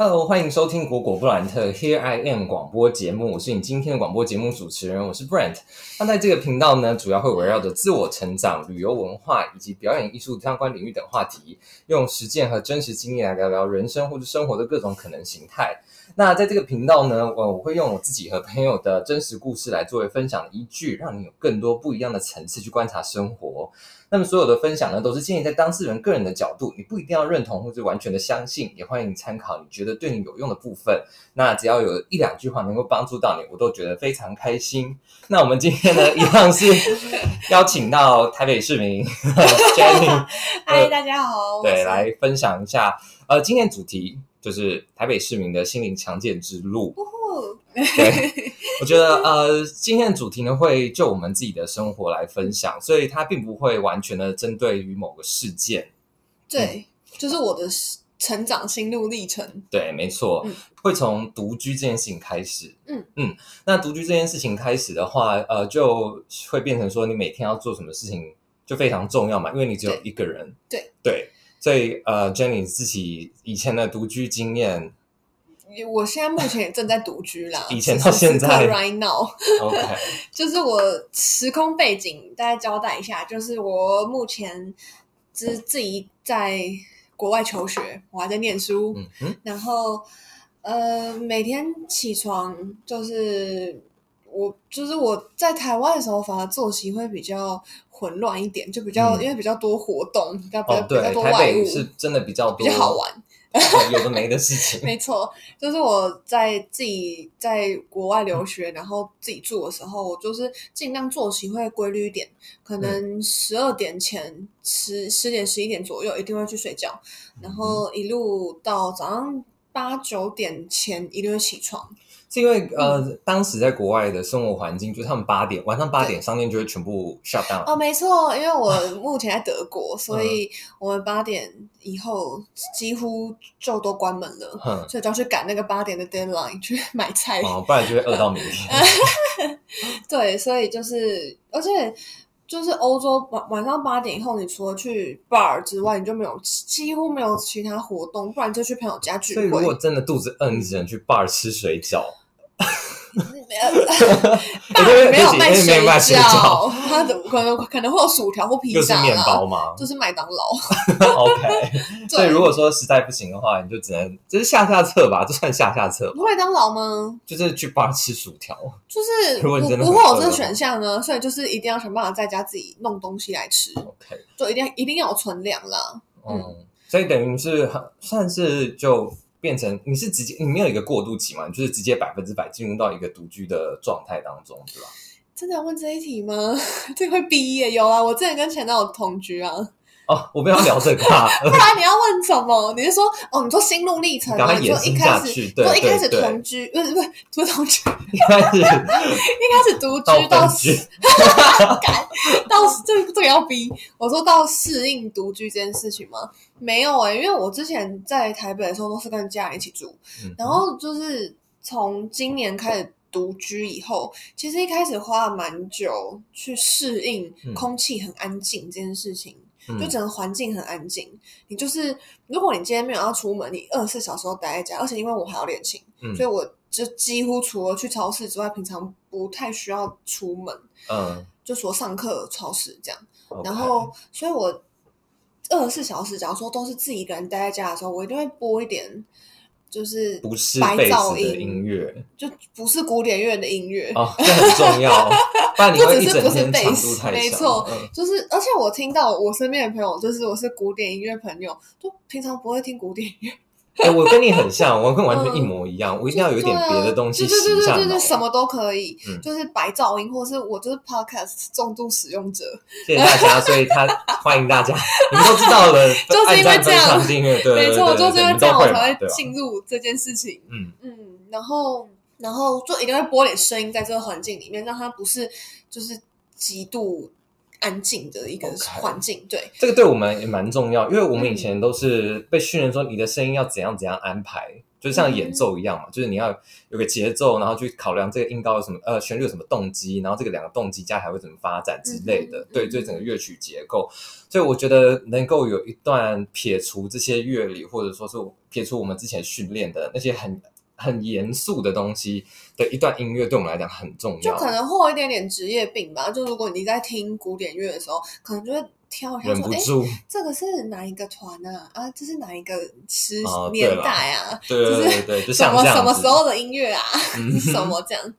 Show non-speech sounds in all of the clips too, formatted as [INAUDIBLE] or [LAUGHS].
Hello，欢迎收听果果布兰特 Here I Am 广播节目，我是你今天的广播节目主持人，我是 Brent。那在这个频道呢，主要会围绕着自我成长、旅游文化以及表演艺术相关领域等话题，用实践和真实经历来聊聊人生或者生活的各种可能形态。那在这个频道呢，我我会用我自己和朋友的真实故事来作为分享的依据，让你有更多不一样的层次去观察生活。那么所有的分享呢，都是建立在当事人个人的角度，你不一定要认同或者完全的相信，也欢迎你参考你觉得对你有用的部分。那只要有一两句话能够帮助到你，我都觉得非常开心。那我们今天呢，一样是 [LAUGHS] 邀请到台北市民 [LAUGHS] Jenny，嗨，大家好，对，来分享一下。呃，今天主题就是台北市民的心灵强健之路。对，我觉得呃，今天的主题呢会就我们自己的生活来分享，所以它并不会完全的针对于某个事件。对，就是我的成长心路历程。对，没错，会从独居这件事情开始。嗯嗯，那独居这件事情开始的话，呃，就会变成说你每天要做什么事情就非常重要嘛，因为你只有一个人。对对，所以呃，Jenny 自己以前的独居经验。我现在目前也正在独居啦。[LAUGHS] 以前到现在，right now，OK，[LAUGHS] 就是我时空背景，大概交代一下，就是我目前自自己在国外求学，我还在念书，然后呃，每天起床就是我就是我在台湾的时候，反而作息会比较混乱一点，就比较因为比较多活动，比较比较多外物，是真的比较比较好玩。有的没的事情，[LAUGHS] 没错，就是我在自己在国外留学，然后自己住的时候，我就是尽量作息会规律一点，可能十二点前十十点十一点左右一定会去睡觉，然后一路到早上八九点前一定会起床。是因为呃，当时在国外的生活环境，就是他们八点晚上八点商店就会全部 shut down。哦，没错，因为我 [LAUGHS] 目前在德国，所以我们八点以后几乎就都关门了，所以就要去赶那个八点的 deadline 去 [LAUGHS] 买菜，哦，不然就会饿到明天。[LAUGHS] 对，所以就是，而且就是欧洲晚晚上八点以后，你除了去 bar 之外，你就没有几乎没有其他活动，不然就去朋友家聚会。所以如果真的肚子饿，你只能去 bar 吃水饺。[LAUGHS] 没有，没有卖水饺，[LAUGHS] 他的可能可能会有薯条或披萨就是面包吗？[LAUGHS] 就是麦当劳。OK，所以如果说实在不行的话，你就只能就是下下策吧，就算下下策。麦当劳吗？就是去帮吃薯条。就是如果真的不会有这个选项呢，所以就是一定要想办法在家自己弄东西来吃。OK，就一定一定要有存粮啦。嗯，所以等于是算是就。变成你是直接你没有一个过渡期嘛？你就是直接百分之百进入到一个独居的状态当中，对吧？真的要问这一题吗？[LAUGHS] 这会毕业有啊？我之前跟前男友同居啊。哦，我们要聊这个，[LAUGHS] 不然你要问什么？你是说哦？你说心路历程啊？你说一开始，说一开始同居，不是不是不是同居，[LAUGHS] 一开始 [LAUGHS] 一开始独居到到这这个要逼我说到适应独居这件事情吗？没有哎，因为我之前在台北的时候都是跟家人一起住，然后就是从今年开始独居以后，其实一开始花了蛮久去适应空气很安静这件事情。就整个环境很安静，你就是如果你今天没有要出门，你二十四小时都待在家，而且因为我还要练琴，所以我就几乎除了去超市之外，平常不太需要出门。嗯，就说上课、超市这样，然后所以我二十四小时，假如说都是自己一个人待在家的时候，我一定会播一点。就是不是白噪音音乐，就不是古典乐的音乐哦，这很重要。[LAUGHS] 不然你会一整天长度太没错，就是而且我听到我身边的朋友，就是我是古典音乐朋友，都平常不会听古典音乐。[LAUGHS] 哎，我跟你很像，我跟完全一模一样。我一定要有一点别的东西，对对对对对，什么都可以，就是白噪音，或者是我就是 podcast 重度使用者。谢谢大家，所以他 [LAUGHS] 欢迎大家，你们都知道了，[LAUGHS] 就是因为这样，没错，就是因为这样，我才会进入这件事情。嗯嗯，然后然后就一定会播点声音在这个环境里面，让它不是就是极度。安静的一个环境，对这个对我们也蛮重要，因为我们以前都是被训练说你的声音要怎样怎样安排，就像演奏一样嘛，就是你要有个节奏，然后去考量这个音高有什么呃旋律有什么动机，然后这个两个动机加起来会怎么发展之类的，对，对整个乐曲结构。所以我觉得能够有一段撇除这些乐理，或者说是撇除我们之前训练的那些很。很严肃的东西的一段音乐，对我们来讲很重要。就可能会有一点点职业病吧。就如果你在听古典乐的时候，可能就会挑一下说：“哎，这个是哪一个团啊？啊，这是哪一个时年代啊？[LAUGHS] 对对对，就什么什么时候的音乐啊？[LAUGHS] 什么这样，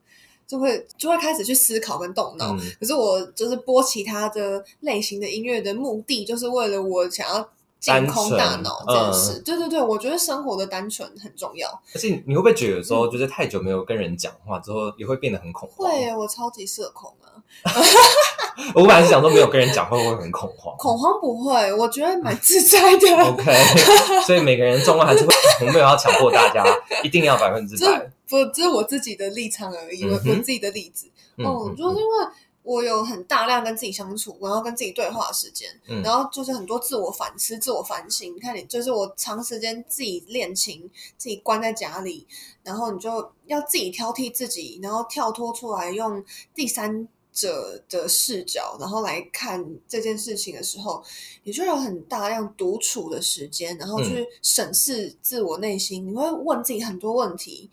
就会就会开始去思考跟动脑。可是我就是播其他的类型的音乐的目的，就是为了我想要。净空大脑这件事，对对对，我觉得生活的单纯很重要。而且你会不会觉得有时候就是太久没有跟人讲话之后，也会变得很恐慌？会，我超级社恐啊！[LAUGHS] 我本来是想说没有跟人讲话会很恐慌，恐慌不会，我觉得蛮自在的。[LAUGHS] OK，所以每个人状况还是会，我没有要强迫大家一定要百分之百，不，这是我自己的立场而已，我我自己的例子。嗯，就是因为。我有很大量跟自己相处，然后跟自己对话的时间，然后就是很多自我反思、自我反省。你看，你就是我长时间自己练琴，自己关在家里，然后你就要自己挑剔自己，然后跳脱出来，用第三者的视角，然后来看这件事情的时候，你就有很大量独处的时间，然后去审视自我内心。你会问自己很多问题，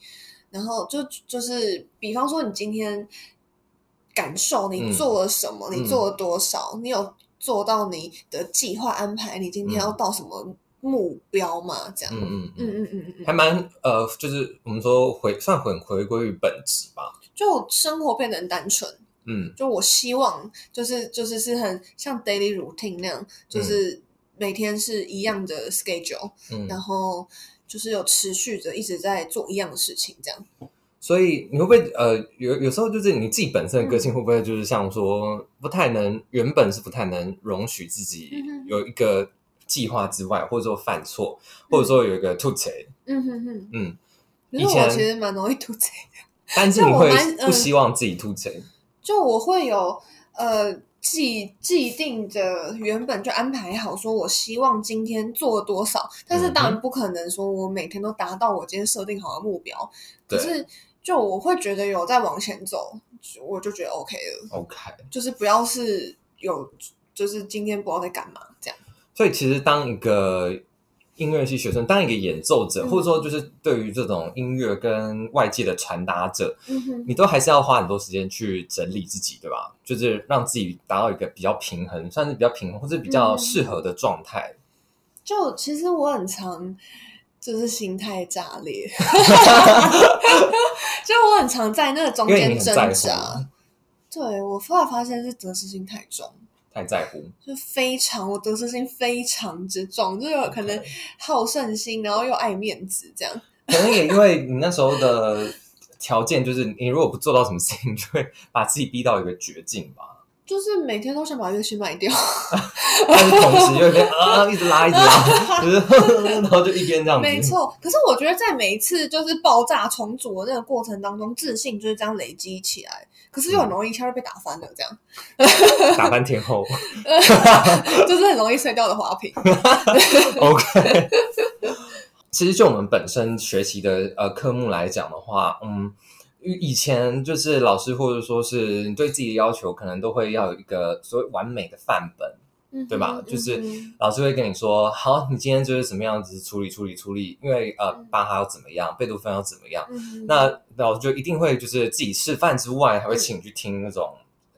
然后就就是，比方说，你今天。感受你做了什么，你做了多少，你有做到你的计划安排？你今天要到什么目标吗？这样，嗯嗯嗯嗯嗯，还蛮呃，就是我们说回算很回归于本质吧，就生活变得很单纯。嗯，就我希望就是就是是很像 daily routine 那样，就是每天是一样的 schedule，嗯然后就是有持续着一直在做一样的事情，这样。所以你会不会呃有有时候就是你自己本身的个性会不会就是像说不太能原本是不太能容许自己有一个计划之外，或者说犯错，或者说有一个突锤？嗯哼哼，嗯，以前其实蛮容易突锤的，但是你会不希望自己突锤？就我会有呃既既定的原本就安排好，说我希望今天做多少，但是当然不可能说我每天都达到我今天设定好的目标，可是。就我会觉得有在往前走，我就觉得 OK 了。OK，就是不要是有，就是今天不知道在干嘛这样。所以其实当一个音乐系学生，当一个演奏者，或者说就是对于这种音乐跟外界的传达者，你都还是要花很多时间去整理自己，对吧？就是让自己达到一个比较平衡，算是比较平衡或者比较适合的状态。就其实我很常。就是心态炸裂，[LAUGHS] 就我很常在那个中间挣扎。对我后来发现是得失心太重，太在乎，就非常我得失心非常之重，就有可能好胜心，然后又爱面子这样。[LAUGHS] 可能也因为你那时候的条件，就是你如果不做到什么事情，[LAUGHS] 就会把自己逼到一个绝境吧。就是每天都想把乐器卖掉，[LAUGHS] 但是同时又一边啊一直拉一直拉，就是然后就一边这样。没错，可是我觉得在每一次就是爆炸重组的那个过程当中，自信就是这样累积起来，可是又很容易一下就被打翻了，这样。[LAUGHS] 打翻天后，[LAUGHS] 就是很容易碎掉的花瓶。[LAUGHS] OK，其实就我们本身学习的呃科目来讲的话，嗯。以前就是老师或者说是你对自己的要求，可能都会要有一个所谓完美的范本，对吧？就是老师会跟你说，好，你今天就是怎么样子处理处理处理，因为呃，巴哈要怎么样，贝多芬要怎么样，那老师就一定会就是自己示范之外，还会请你去听那种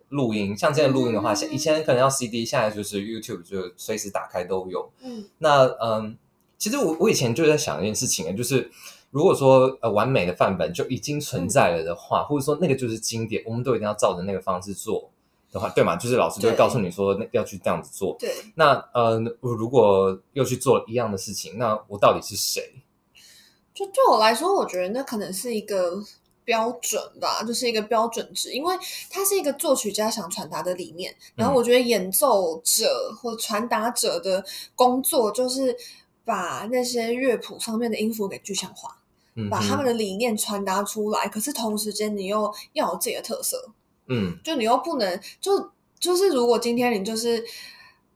录音。像现在录音的话，像以前可能要 CD，现在就是 YouTube 就随时打开都有。嗯，那嗯，其实我我以前就在想一件事情就是。如果说呃完美的范本就已经存在了的话，或者说那个就是经典，我们都一定要照着那个方式做的话，对嘛？就是老师就会告诉你说，那要去这样子做。对。那呃，如果又去做一样的事情，那我到底是谁？就对我来说，我觉得那可能是一个标准吧，就是一个标准值，因为它是一个作曲家想传达的理念。然后我觉得演奏者或传达者的工作，就是把那些乐谱上面的音符给具象化。把他们的理念传达出来，可是同时间你又要有自己的特色，嗯，就你又不能就就是如果今天你就是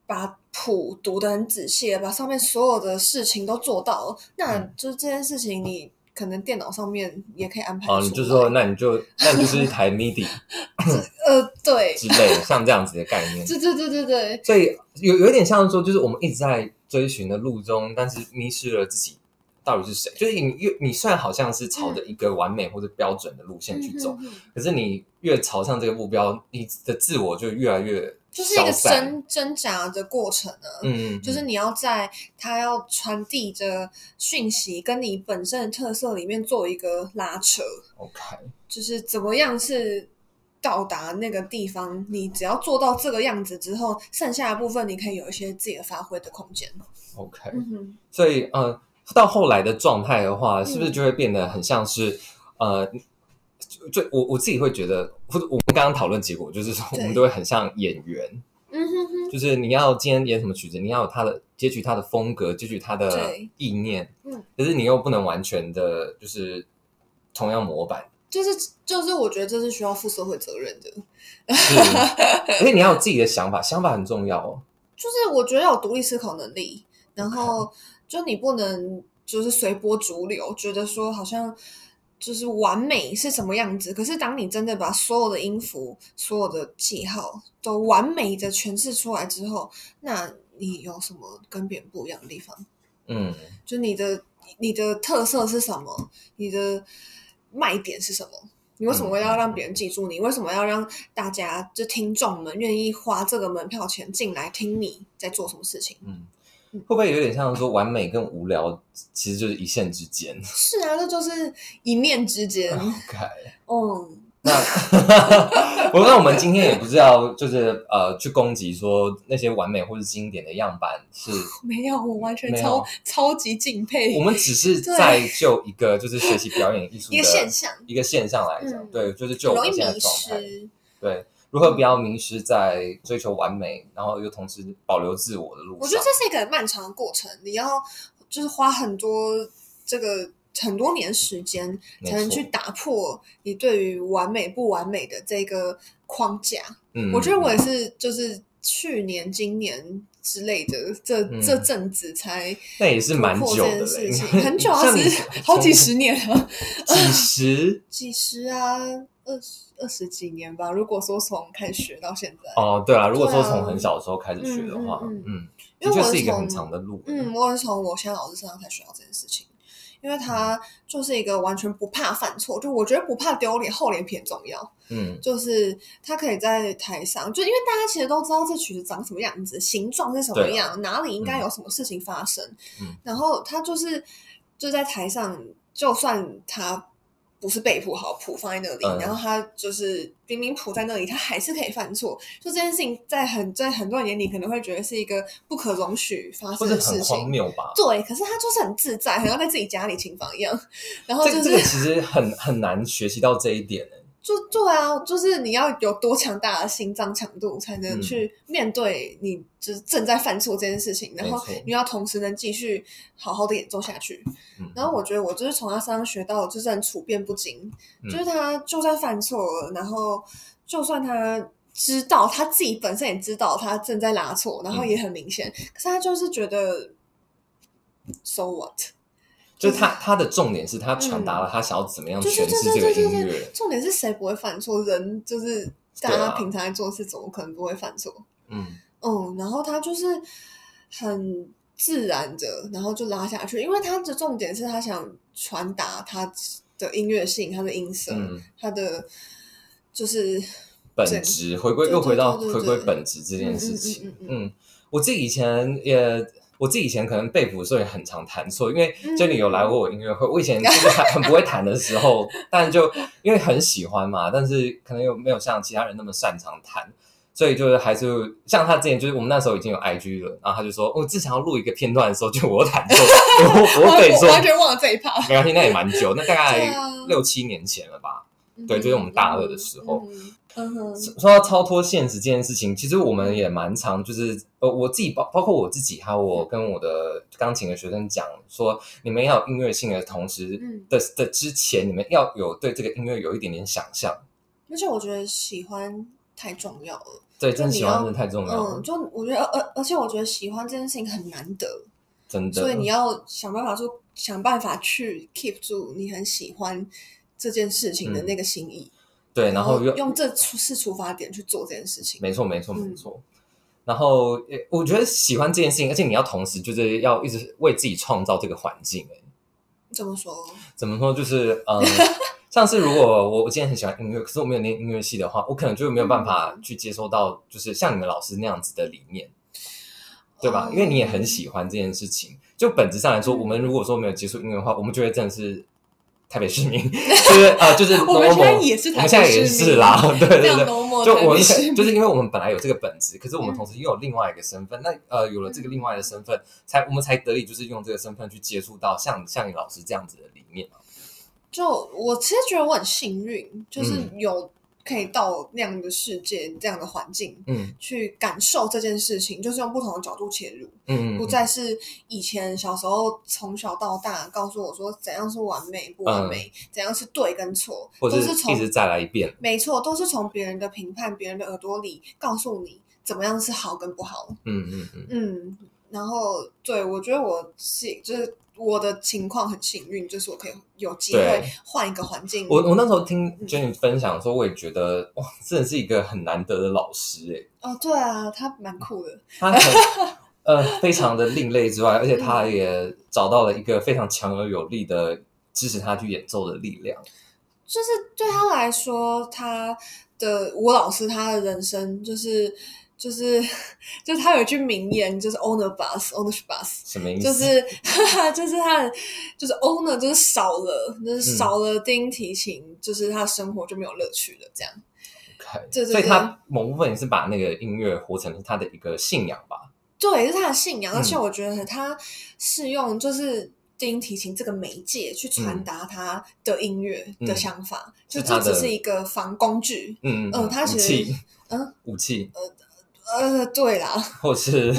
把谱读的很仔细，把上面所有的事情都做到了，那就是这件事情你可能电脑上面也可以安排。哦，你就说那你就那你就是一台 MIDI，[LAUGHS] 呃，对，之类的，像这样子的概念。[LAUGHS] 对对对对对。所以有有一点像说，就是我们一直在追寻的路中，但是迷失了自己。到底是谁？就是你越你虽然好像是朝着一个完美或者标准的路线去走，可是你越朝向这个目标，你的自我就越来越就是一个挣挣扎的过程呢。嗯嗯，就是你要在他要传递着讯息跟你本身的特色里面做一个拉扯。OK，就是怎么样是到达那个地方？你只要做到这个样子之后，剩下的部分你可以有一些自己的发挥的空间。OK，所以嗯。到后来的状态的话，是不是就会变得很像是呃，就我我自己会觉得，或者我们刚刚讨论结果就是说，我们都会很像演员，嗯哼哼，就是你要今天演什么曲子，你要有他的截取他的风格，截取他的意念，嗯，可是你又不能完全的，就是同样模板，就是就是我觉得这是需要负社会责任的，是，而且你要有自己的想法，想法很重要哦，[LAUGHS] 就是我觉得有独立思考能力，然后。就你不能就是随波逐流，觉得说好像就是完美是什么样子。可是当你真的把所有的音符、所有的记号都完美的诠释出来之后，那你有什么跟别人不一样的地方？嗯，就你的你的特色是什么？你的卖点是什么？你为什么要让别人记住你？为什么要让大家就听众们愿意花这个门票钱进来听你在做什么事情？嗯。会不会有点像说完美跟无聊，其实就是一线之间？是啊，那就是一念之间。OK，嗯，那 [LAUGHS] 我那我们今天也不是要就是呃去攻击说那些完美或是经典的样板是 [LAUGHS] 没有，我完全超超级敬佩。我们只是在就一个就是学习表演艺术一个现象一个现象来讲，对，就是就我们现在状态，对。如何不要迷失在追求完美，然后又同时保留自我的路上？我觉得这是一个漫长的过程，你要就是花很多这个很多年时间，才能去打破你对于完美不完美的这个框架。嗯，我觉得我也是，就是去年、今年之类的这这阵子才那也是蛮久的事情，很久啊，是好几十年了，[LAUGHS] 几十几十啊，二十。二十几年吧，如果说从开始学到现在，哦，对啊，如果说从很小的时候开始学的话，嗯嗯，因为我是一个很长的路，嗯，我是从我现在老师身上才学到这件事情，因为他就是一个完全不怕犯错，就我觉得不怕丢脸，厚脸皮很重要，嗯，就是他可以在台上，就因为大家其实都知道这曲子长什么样子，形状是什么样，哪里应该有什么事情发生，嗯，然后他就是就在台上，就算他。不是被谱好谱放在那里，然后他就是明明谱在那里，他还是可以犯错。就这件事情，在很在很多人眼里，可能会觉得是一个不可容许发生的事情，荒谬吧？对，可是他就是很自在，好像在自己家里琴房一样。然后就是其实很很难学习到这一点就对啊，就是你要有多强大的心脏强度，才能去面对你就是正在犯错这件事情，然后你要同时能继续好好的演奏下去。然后我觉得我就是从他身上学到，就是很处变不惊，就是他就算犯错了，然后就算他知道他自己本身也知道他正在拉错，然后也很明显，可是他就是觉得 so what。就是他，他的重点是他传达了他想要怎么样诠释这个音乐。重点是谁不会犯错？人就是大家平常在做事，怎么可能不会犯错？嗯嗯，然后他就是很自然的，然后就拉下去，因为他的重点是他想传达他的音乐性，他的音色，他的就是本质，回归又回到回归本质这件事情。嗯，我自己以前也。我自己以前可能背谱的时候也很常弹错，因为就你有来过我音乐会，我以前就是很不会弹的时候，但就因为很喜欢嘛，但是可能又没有像其他人那么擅长弹，所以就是还是像他之前就是我们那时候已经有 IG 了，然后他就说我之前要录一个片段的时候，就我弹错，我 [LAUGHS] 我背错，完全忘了这一趴，没关系，那也蛮久，那大概 [LAUGHS] 六七年前了吧，对，就是我们大二的时候。说到超脱现实这件事情，其实我们也蛮常，就是呃，我自己包包括我自己，还有我跟我的钢琴的学生讲说，你们要有音乐性的同时的的之前，你们要有对这个音乐有一点点想象。而且我觉得喜欢太重要了，对，真的喜欢真的太重要了。嗯，就我觉得，而而且我觉得喜欢这件事情很难得。真的。所以你要想办法说，想办法去 keep 住你很喜欢这件事情的那个心意。对，然后用用这出是出发点去做这件事情。没错，没错，没错。然后，我觉得喜欢这件事情，而且你要同时就是要一直为自己创造这个环境。哎，怎么说？怎么说？就是嗯，[LAUGHS] 像是如果我我今天很喜欢音乐，可是我没有念音乐系的话，我可能就没有办法去接收到，就是像你们老师那样子的理念，对吧？因为你也很喜欢这件事情。就本质上来说，我们如果说没有接触音乐的话，我们就会真的是。台北市民就是呃，就是 [LAUGHS] 我们现在也是，我们现在也是啦，对 [LAUGHS] 对对，就我们 [LAUGHS] 就是因为我们本来有这个本质，可是我们同时又有另外一个身份，那呃，有了这个另外的身份，才我们才得以就是用这个身份去接触到像像你老师这样子的理念就我其实觉得我很幸运，就是有。可以到那样的世界、这样的环境，嗯，去感受这件事情，就是用不同的角度切入，嗯，不再是以前小时候从小到大告诉我说怎样是完美不完美，怎样是对跟错，都是从一直再来一遍，没错，都是从别人的评判、别人的耳朵里告诉你怎么样是好跟不好，嗯嗯嗯。嗯，然后对我觉得我是就是。我的情况很幸运，就是我可以有机会换一个环境。我我那时候听 Jenny 分享说，我也觉得哇，真的是一个很难得的老师哎。哦，对啊，他蛮酷的。他很呃，非常的另类之外，而且他也找到了一个非常强而有力的支持他去演奏的力量。就是对他来说，他的吴老师，他的人生就是。就是，[LAUGHS] 就是他有一句名言，就是 owner bus，owner bus，什么意思？就是，[LAUGHS] 就是他的，就是 owner，就是少了，就是少了低音提琴，就是他生活就没有乐趣了，这样。所以他某部分也是把那个音乐活成他的一个信仰吧？对，是他的信仰，而且我觉得他是用就是低音提琴这个媒介去传达他的音乐的想法，就这只是一个防工具。嗯嗯，他其实嗯武器呃。呃，对啦，[LAUGHS] 或是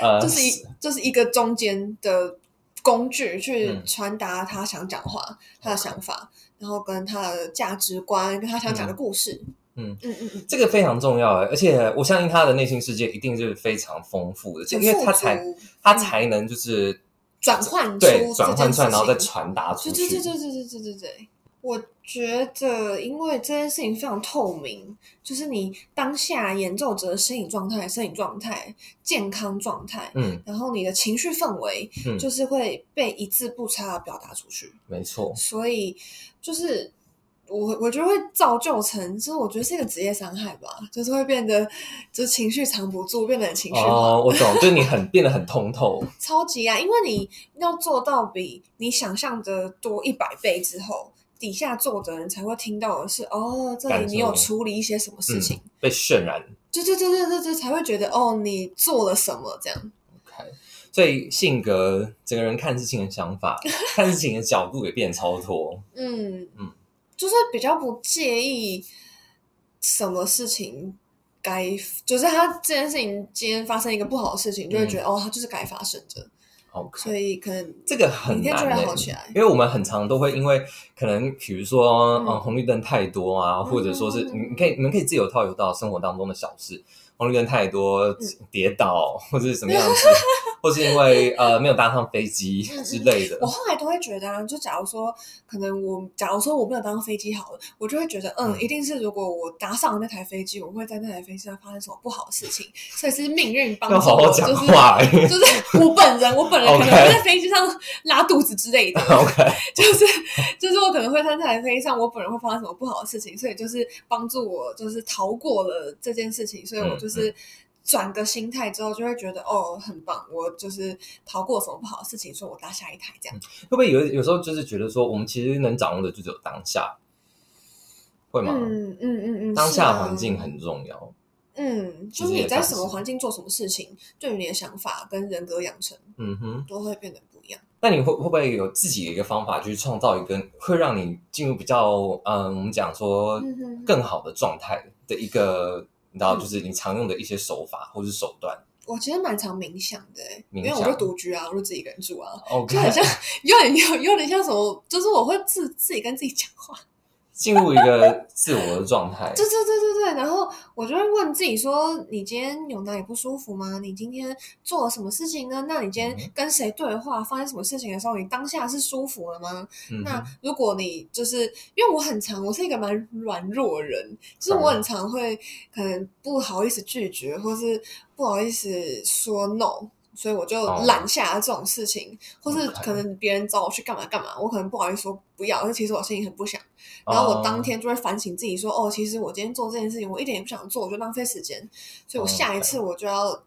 呃，就是一就是一个中间的工具，去传达他想讲话、他的想法，然后跟他的价值观，跟他想讲的故事。嗯嗯嗯嗯，这个非常重要而且我相信他的内心世界一定是非常丰富的，因为他才他才能就是转换对转换出来，然后再传达出去。对对对对对对对对。我觉得，因为这件事情非常透明，就是你当下演奏者的身体状态、身体状态、健康状态，嗯，然后你的情绪氛围，嗯，就是会被一字不差的表达出去。没错，所以就是我我觉得会造就成，就是我觉得是一个职业伤害吧，就是会变得就是情绪藏不住，变得情绪哦，我懂，就是你很变得很通透，[LAUGHS] 超级啊，因为你要做到比你想象的多一百倍之后。底下坐的人才会听到的是哦，这里你有处理一些什么事情，被渲染，对对对对对对，才会觉得哦，你做了什么这样。OK，所以性格整个人看事情的想法，看事情的角度也变超脱。[LAUGHS] 嗯嗯，就是比较不介意什么事情该，就是他这件事情今天发生一个不好的事情，就会觉得哦，他就是该发生的。所以可能这个很难，因为我们很常都会因为可能比如说嗯。红绿灯太多啊，或者说是你你可以你们可以自由套用到生活当中的小事。红绿灯太多，跌倒或者是什么样子，[LAUGHS] 或是因为 [LAUGHS] 呃没有搭上飞机之类的。我后来都会觉得，就假如说可能我假如说我没有搭上飞机好了，我就会觉得嗯，一定是如果我搭上了那台飞机，我会在那台飞机上发生什么不好的事情，所以是命运帮助我，就是就是我本人，我本人 [LAUGHS] 可能会在飞机上拉肚子之类的。[LAUGHS] OK，就是就是我可能会在那台飞机上，我本人会发生什么不好的事情，所以就是帮助我就是逃过了这件事情，所以我就。是转个心态之后，就会觉得哦，很棒！我就是逃过什么不好的事情，所以我搭下一台这样。会不会有有时候就是觉得说，我们其实能掌握的就只有当下，会吗？嗯嗯嗯嗯，当下环境很重要。嗯，就是你在什么环境做什么事情，对于你的想法跟人格养成，嗯哼，都会变得不一样。那你会会不会有自己的一个方法，去创造一个会让你进入比较嗯，我们讲说更好的状态的一个？你知道，就是你常用的一些手法或是手段。我其实蛮常冥想的，因为我就独居啊，我就自己一个人住啊，就很像 [LAUGHS] 有点有有点像什么，就是我会自自己跟自己讲话。进入一个自我的状态。对对对对对，然后我就会问自己说：你今天有哪里不舒服吗？你今天做了什么事情呢？那你今天跟谁对话，发生什么事情的时候，你当下是舒服了吗？嗯那如果你就是因为我很常，我是一个蛮软弱的人，就是我很常会可能不好意思拒绝，或是不好意思说 no，所以我就哦。揽下了这种事情，或是可能别人找我去干嘛干嘛，我可能不好意思说不要，但其实我心里很不想。然后我当哦。天就会反省自己说，哦，其实我今天做这件事情，我一点也不想做，我就浪费时间，所以我哦下一次我就要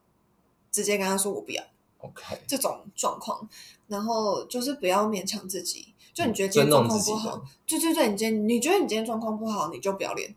直接跟他说我不要 OK，这种状况，然后就是不要勉强自己。就你觉得今天状况不好，对对对，你今天你觉得你今天状况不好，你就不要练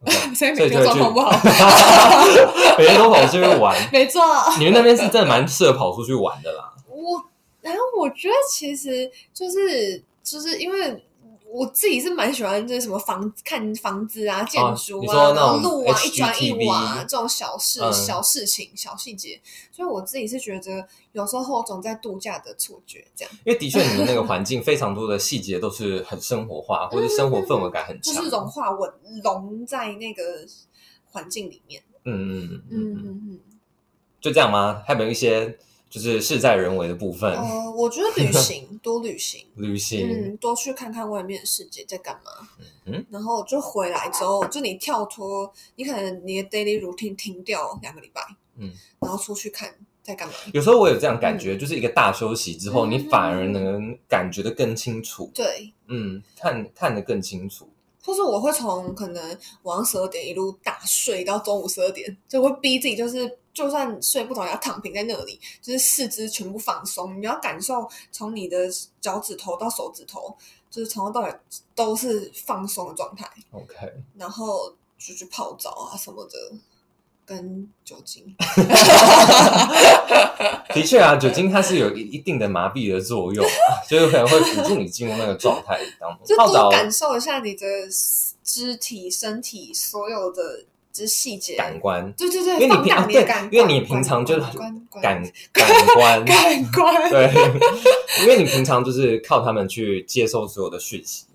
[LAUGHS] 所以每天状况不好，[LAUGHS] 每天都跑出去玩。[LAUGHS] 没错。你们那边是真的蛮适合跑出去玩的啦。我，然后我觉得其实就是就是因为我自己是蛮喜欢就是什么房看房子啊、建筑啊，然后说那种路啊、一砖一瓦这种小事、嗯小事情、小细节，所以我自己是觉得有时候有种在度假的错觉，这样因为的确，你们那个环境非常多的细节都是很生活化，或者生活氛围感很强。就是融化我融在那个环境里面。嗯嗯嗯嗯嗯嗯，嗯嗯。就这样吗？还有没有一些就是事在人为的部分？呃，我觉得旅 [LAUGHS] 行多旅行，旅行，嗯，多去看看外面的世界在干嘛。嗯然后就回来之后，就你跳脱，你可能你的 daily routine 停掉两个礼拜，嗯，然后出去看在干嘛。有时候我有这样感觉，就是一个大休息之后，嗯你反而能感觉得更清楚，对，嗯，看看得更清楚。或是我会从可能晚上十二点一路大睡到中午十二点，就会逼自己，就是就算睡不着，也要躺平在那里，就是四肢全部放松。你要感受从你的脚趾头到手指头，就是从头到尾都是放松的状态。OK，然后就去泡澡啊什么的，跟酒精。[LAUGHS] 的确啊，酒精它是有一一定的麻痹的作用，[LAUGHS] 就是可能会辅助你进入那个状态当就中。泡澡多感受一下你的肢体、身体所有的之细节。感官，对对对，因为你放平啊对因为你平常就是感官 [LAUGHS] 感感官，[LAUGHS] 感官，对，因为你平常就是靠他们去接受所有的讯息。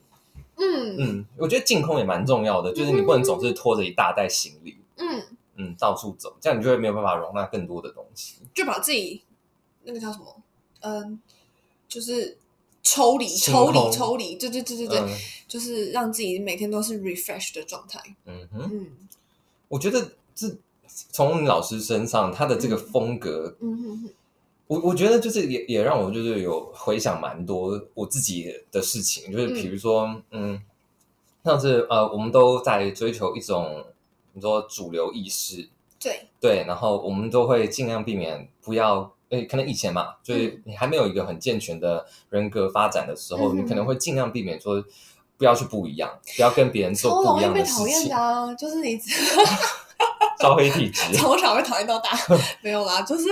嗯嗯，我觉得净空也蛮重要的，就是你不能总是拖着一大袋行李，嗯，嗯，到处走，这样你就会没有办法容纳更多的东西。就把自己那个叫什么，嗯，就是抽离、抽离、抽离，对对对对对，嗯就是让自己每天都是 refresh 的状态。嗯哼，嗯我觉得这从老师身上，他的这个风格，嗯哼哼，我我觉得就是也也让我就是有回想蛮多我自己的事情，就是比如说，嗯，像是呃，我们都在追求一种你说主流意识，对，对，然后我们都会尽量避免不要，诶，可能以前嘛，就是你还没有一个很健全的人格发展的时候，嗯你可能会尽量避免说不要去不一样，不要跟别人做超容易被讨厌的啊，就是你招 [LAUGHS] 黑体质。从小被讨厌到大，[LAUGHS] 没有啦，就是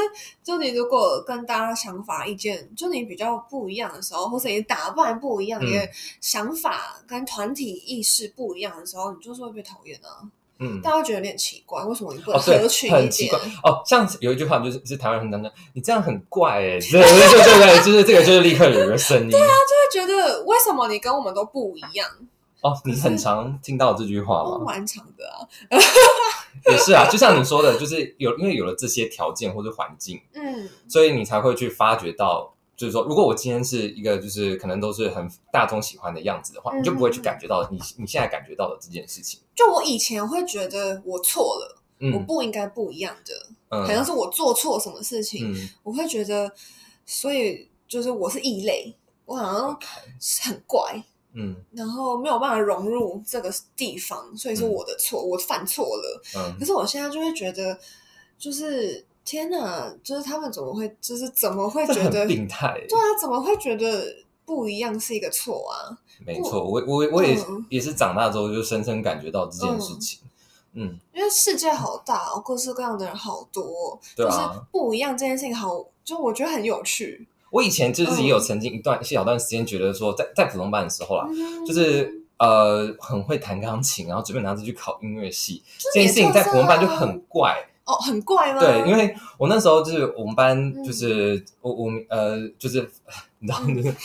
就你如果跟大家想法意见，就你比较不一样的时候，或者你打扮不一样，嗯你的想法跟团体意识不一样的时候，你就是会被讨厌啊。嗯，大家会觉得有点奇怪，为什么你不合群，一点？很奇怪哦。像有一句话就是是台湾人常讲，你这样很怪哎，对对对对对，就是这个就是立刻有一个声音。对啊就会觉得为什么你跟我们都不一样？哦，你很常听到这句话吗？蛮常的啊。[LAUGHS] 也是啊，就像你说的，就是有因为有了这些条件或者环境，嗯所以你才会去发掘到，就是说，如果我今天是一个就是可能都是很大众喜欢的样子的话，嗯。你就不会去感觉到你你现在感觉到的这件事情。就我以前会觉得我错了，我嗯不应该不一样的，嗯。好像是我做错什么事情，嗯。我会觉得，所以就是我是异类，我好像很怪，嗯。然后没有办法融入这个地方，所以是嗯。我的错，我犯错了。嗯。可是我现在就会觉得，就是天哪，就是他们怎么会，就是怎么会觉得，对病态。啊，怎么会觉得不一样是一个错啊？没错，我我我也、嗯也是长大之后就深深感觉到这件事情。嗯，因为世界好大哦，各式各样的人好多哦，就是对啊。不一样这件事情好，就我觉得很有趣。我以前就是也有嗯曾经一段一小段时间觉得说在，在普通班的时候啦，嗯就是呃很会弹钢琴，然后准备拿着去考音乐系，这件事情在普通班就很怪。哦，很怪吗？对，因为我那时候就是我们班嗯。就是、我我呃就是你知道就是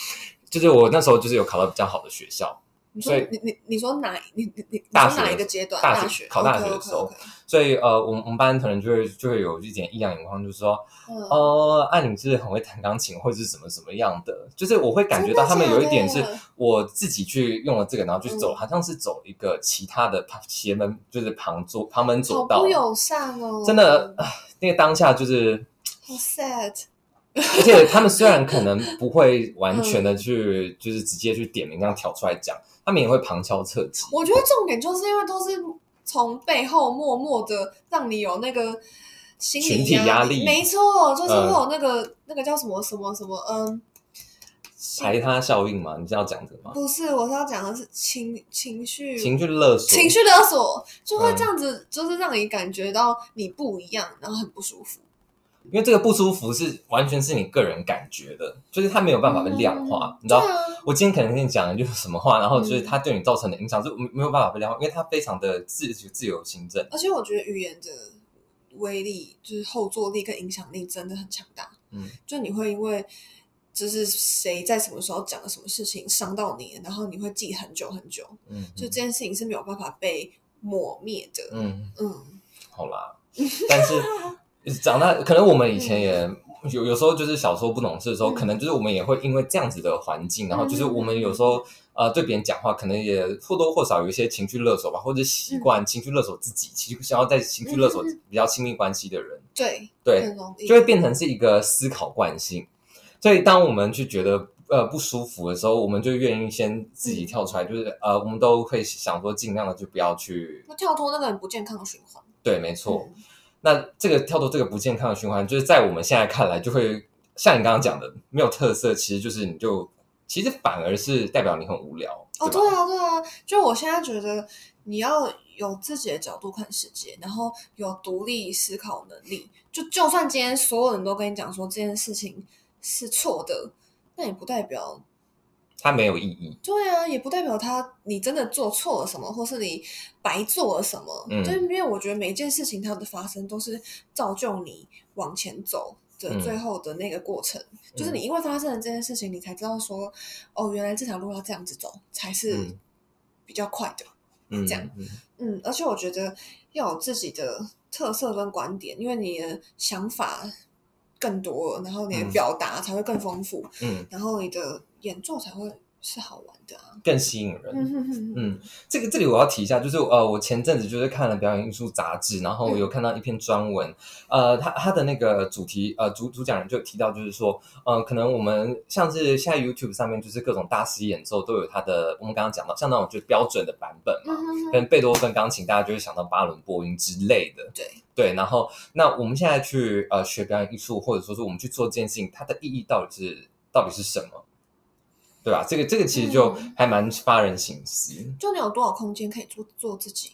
就是我那时候就是有考到比较好的学校，你说所以你你你说哪你你你大学哪一个阶段？大学学考大学的时候所以呃，我们我们班可能就会就会有一点异样眼光，就是说，嗯，哦，啊，你是很会弹钢琴，或者是怎么怎么样的，就是我会感觉到他们有一点是我自己去用了这个，然后去走，嗯好像是走一个其他的旁邪门，就是旁左旁门左道不，友善哦，真的，那个当下就是。好 sad。而且他们虽然可能不会完全的去，就是直接去点名这样挑出来讲，他们也会旁敲侧击。我觉得重点就是因为都是从背后默默的让你有那个心理群体压力没错，就是嗯会有那个、那个叫什么什么什么，嗯，排他效应嘛，你是要讲这个吗？不是，我是要讲的是情情绪情绪勒索，情绪勒索，就会嗯这样子，就是让你感觉到你不一样，然后很不舒服。因为这个不舒服是完全是你个人感觉的，就是它没有办法被量化，你知道。啊，我今天可能跟你讲的就是什么话，然后就是嗯它对你造成的影响是没没有办法被量化，因为它非常的自自由行政。而且我觉得语言的威力，就是后坐力跟影响力真的很强大。嗯，就你会因为就是谁在什么时候讲了什么事情伤到你，然后你会记很久很久。嗯，就这件事情是没有办法被抹灭的。嗯，嗯，好啦，但是长大，可能我们以前也有有时候就是小时候不懂事的时候，嗯。可能就是我们也会因为这样子的环境，然后就是我们有时候呃对别人讲话，可能也或多或少有一些情绪勒索吧，或者习惯情绪勒索自己，其实想要在情绪勒索比较亲密关系的人，对，对，就会变成是一个思考惯性。所以当我们去觉得呃不舒服的时候，我们就愿意先自己跳出来，就是呃我们都会想说尽量的就不要去就跳脱那个很不健康的循环。对，没错。嗯那这个跳脱这个不健康的循环，就是在我们现在看来，就会像你刚刚讲的，没有特色，其实就是你就其实反而是代表你很无聊。哦，对啊，对啊，就我现在觉得你要有自己的角度看世界，然后有独立思考能力。就就算今天所有人都跟你讲说这件事情是错的，那也不代表它没有意义。对啊，也不代表他你真的做错了什么，或是你白做了什么。嗯就是因为我觉得每一件事情它的发生都是造就你往前走的嗯最后的那个过程。就是你因为发生了这件事情，你才知道说，哦，原来这条路要这样子走才是嗯比较快的。嗯，这样嗯嗯，而且我觉得要有自己的特色跟观点，因为你的想法更多了，然后你的嗯。表达才会更丰富，嗯，然后你的演奏才会是好玩的啊。更吸引人。嗯这个这里我要提一下，就是呃，我前阵子就是看了表演艺术杂志，然后有看到一篇专文，呃，他他的那个主题呃主主讲人就提到，就是说，呃，可能我们像是现在 YouTube 上面就是各种大师演奏都有他的，我们刚刚讲到像那种就标准的版本嘛，跟贝多芬钢琴，大家就会想到巴伦波音之类的。对，对，然后那我们现在去呃学表演艺术，或者说是我们去做这件事情，它的意义到底是到底是什么？对吧？这个这个其实就嗯还蛮发人省思。就你有多少空间可以做做自己？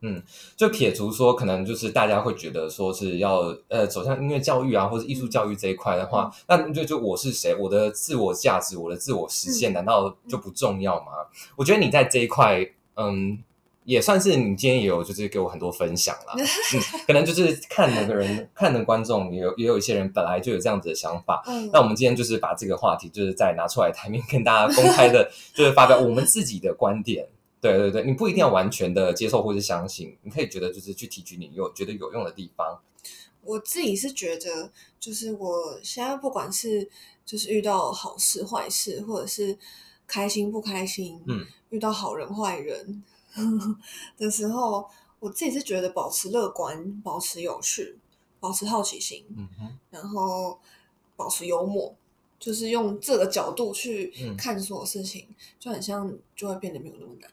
嗯就撇除说，可能就是大家会觉得说是要呃走向音乐教育啊，或者艺术教育这一块的话，那就就我是谁，我的自我价值，我的自我实现，嗯难道就不重要吗？我觉得你在这一块，嗯，也算是你今天也有就是给我很多分享啦。[LAUGHS] 嗯，可能就是看的人看的观众也有也有一些人本来就有这样子的想法。嗯，那我们今天就是把这个话题，就是再拿出来台面跟大家公开的，[LAUGHS] 就是发表我们自己的观点。对对对，你不一定要完全的接受或是相信，你可以觉得就是去提取你有觉得有用的地方。我自己是觉得，就是我现在不管是就是遇到好事坏事，或者是开心不开心，嗯，遇到好人坏人 [LAUGHS] 的时候，我自己是觉得保持乐观，保持有趣，保持好奇心，嗯哼，然后保持幽默，就是用这个角度去嗯看所有事情，就很像就会变得没有那么难。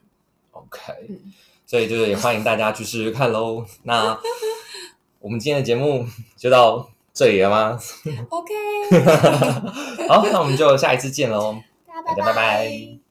OK，嗯所以就是也欢迎大家去试试看喽。那 [LAUGHS] 我们今天的节目就到这里了吗？OK，[LAUGHS] 好，那我们就下一次见喽。大家大家拜拜